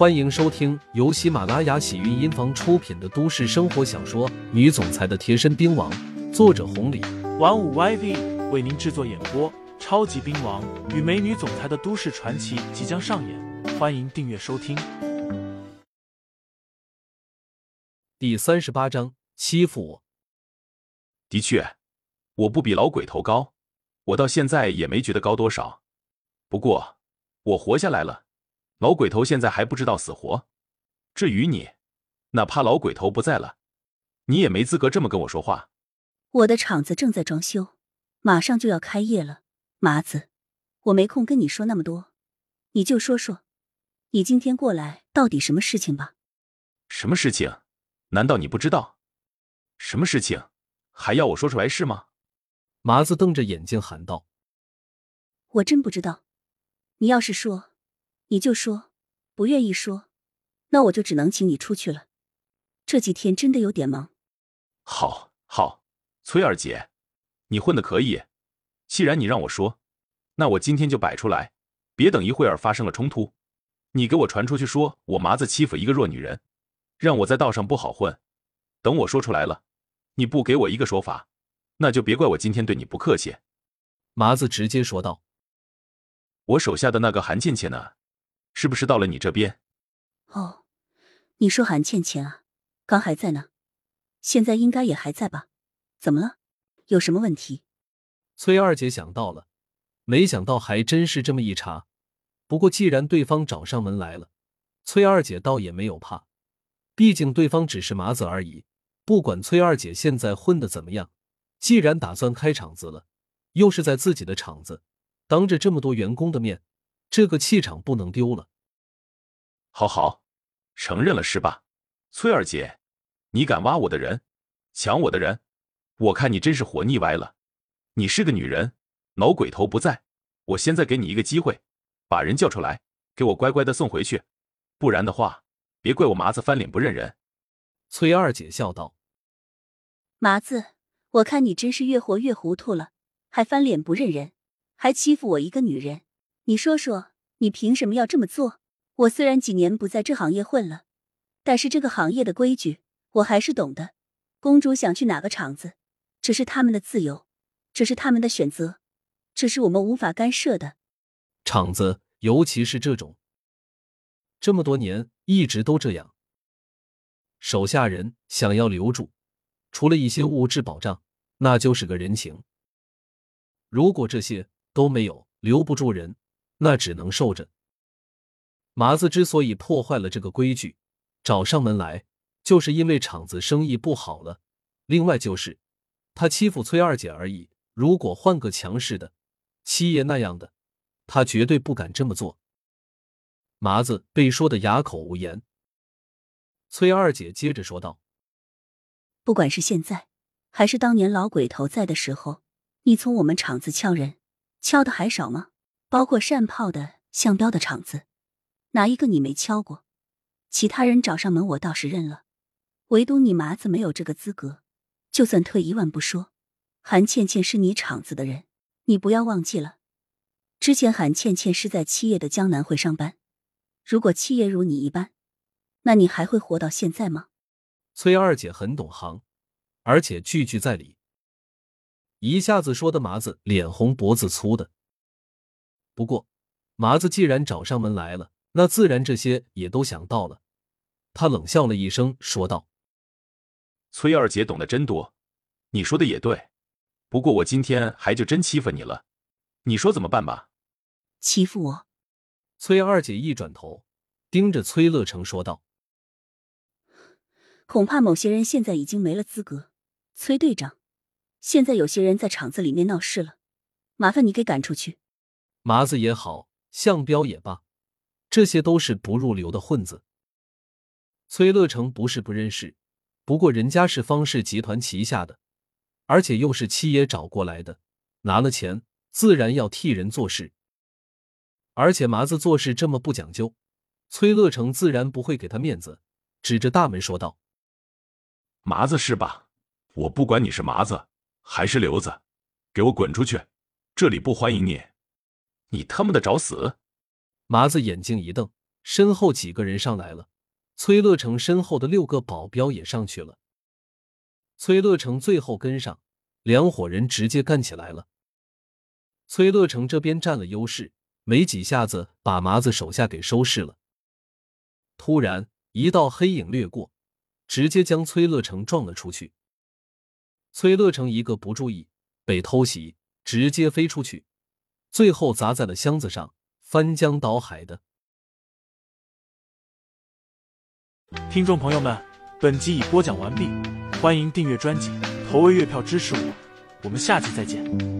欢迎收听由喜马拉雅喜韵音房出品的都市生活小说《女总裁的贴身兵王》，作者红礼，玩五 YV 为您制作演播。超级兵王与美女总裁的都市传奇即将上演，欢迎订阅收听。第三十八章，欺负我。的确，我不比老鬼头高，我到现在也没觉得高多少。不过，我活下来了。老鬼头现在还不知道死活。至于你，哪怕老鬼头不在了，你也没资格这么跟我说话。我的厂子正在装修，马上就要开业了。麻子，我没空跟你说那么多，你就说说，你今天过来到底什么事情吧？什么事情？难道你不知道？什么事情？还要我说出来是吗？麻子瞪着眼睛喊道：“我真不知道。你要是说……”你就说，不愿意说，那我就只能请你出去了。这几天真的有点忙。好，好，崔二姐，你混的可以。既然你让我说，那我今天就摆出来，别等一会儿发生了冲突，你给我传出去说我麻子欺负一个弱女人，让我在道上不好混。等我说出来了，你不给我一个说法，那就别怪我今天对你不客气。麻子直接说道：“我手下的那个韩倩倩呢？”是不是到了你这边？哦，你说韩倩倩啊，刚还在呢，现在应该也还在吧？怎么了？有什么问题？崔二姐想到了，没想到还真是这么一查。不过既然对方找上门来了，崔二姐倒也没有怕，毕竟对方只是麻子而已。不管崔二姐现在混的怎么样，既然打算开厂子了，又是在自己的厂子，当着这么多员工的面。这个气场不能丢了。好好，承认了是吧，崔二姐？你敢挖我的人，抢我的人，我看你真是活腻歪了。你是个女人，老鬼头不在，我现在给你一个机会，把人叫出来，给我乖乖的送回去，不然的话，别怪我麻子翻脸不认人。崔二姐笑道：“麻子，我看你真是越活越糊涂了，还翻脸不认人，还欺负我一个女人。”你说说，你凭什么要这么做？我虽然几年不在这行业混了，但是这个行业的规矩我还是懂的。公主想去哪个厂子，这是他们的自由，这是他们的选择，这是我们无法干涉的。厂子，尤其是这种，这么多年一直都这样。手下人想要留住，除了一些物质保障，那就是个人情。如果这些都没有，留不住人。那只能受着。麻子之所以破坏了这个规矩，找上门来，就是因为厂子生意不好了。另外就是他欺负崔二姐而已。如果换个强势的七爷那样的，他绝对不敢这么做。麻子被说的哑口无言。崔二姐接着说道：“不管是现在，还是当年老鬼头在的时候，你从我们厂子敲人，敲的还少吗？”包括善炮的、向标的厂子，哪一个你没敲过？其他人找上门，我倒是认了，唯独你麻子没有这个资格。就算退一万步说，韩倩倩是你厂子的人，你不要忘记了，之前韩倩倩是在七叶的江南会上班。如果七叶如你一般，那你还会活到现在吗？崔二姐很懂行，而且句句在理，一下子说的麻子脸红脖子粗的。不过，麻子既然找上门来了，那自然这些也都想到了。他冷笑了一声，说道：“崔二姐懂得真多，你说的也对。不过我今天还就真欺负你了，你说怎么办吧？”欺负我？崔二姐一转头，盯着崔乐成说道：“恐怕某些人现在已经没了资格。崔队长，现在有些人在厂子里面闹事了，麻烦你给赶出去。”麻子也好，向彪也罢，这些都是不入流的混子。崔乐成不是不认识，不过人家是方氏集团旗下的，而且又是七爷找过来的，拿了钱自然要替人做事。而且麻子做事这么不讲究，崔乐成自然不会给他面子，指着大门说道：“麻子是吧？我不管你是麻子还是刘子，给我滚出去！这里不欢迎你。”你他妈的找死！麻子眼睛一瞪，身后几个人上来了，崔乐成身后的六个保镖也上去了。崔乐成最后跟上，两伙人直接干起来了。崔乐成这边占了优势，没几下子把麻子手下给收拾了。突然，一道黑影掠过，直接将崔乐成撞了出去。崔乐成一个不注意，被偷袭，直接飞出去，最后砸在了箱子上，翻江倒海的。听众朋友们，本集已播讲完毕，欢迎订阅专辑，投喂月票支持我，我们下集再见。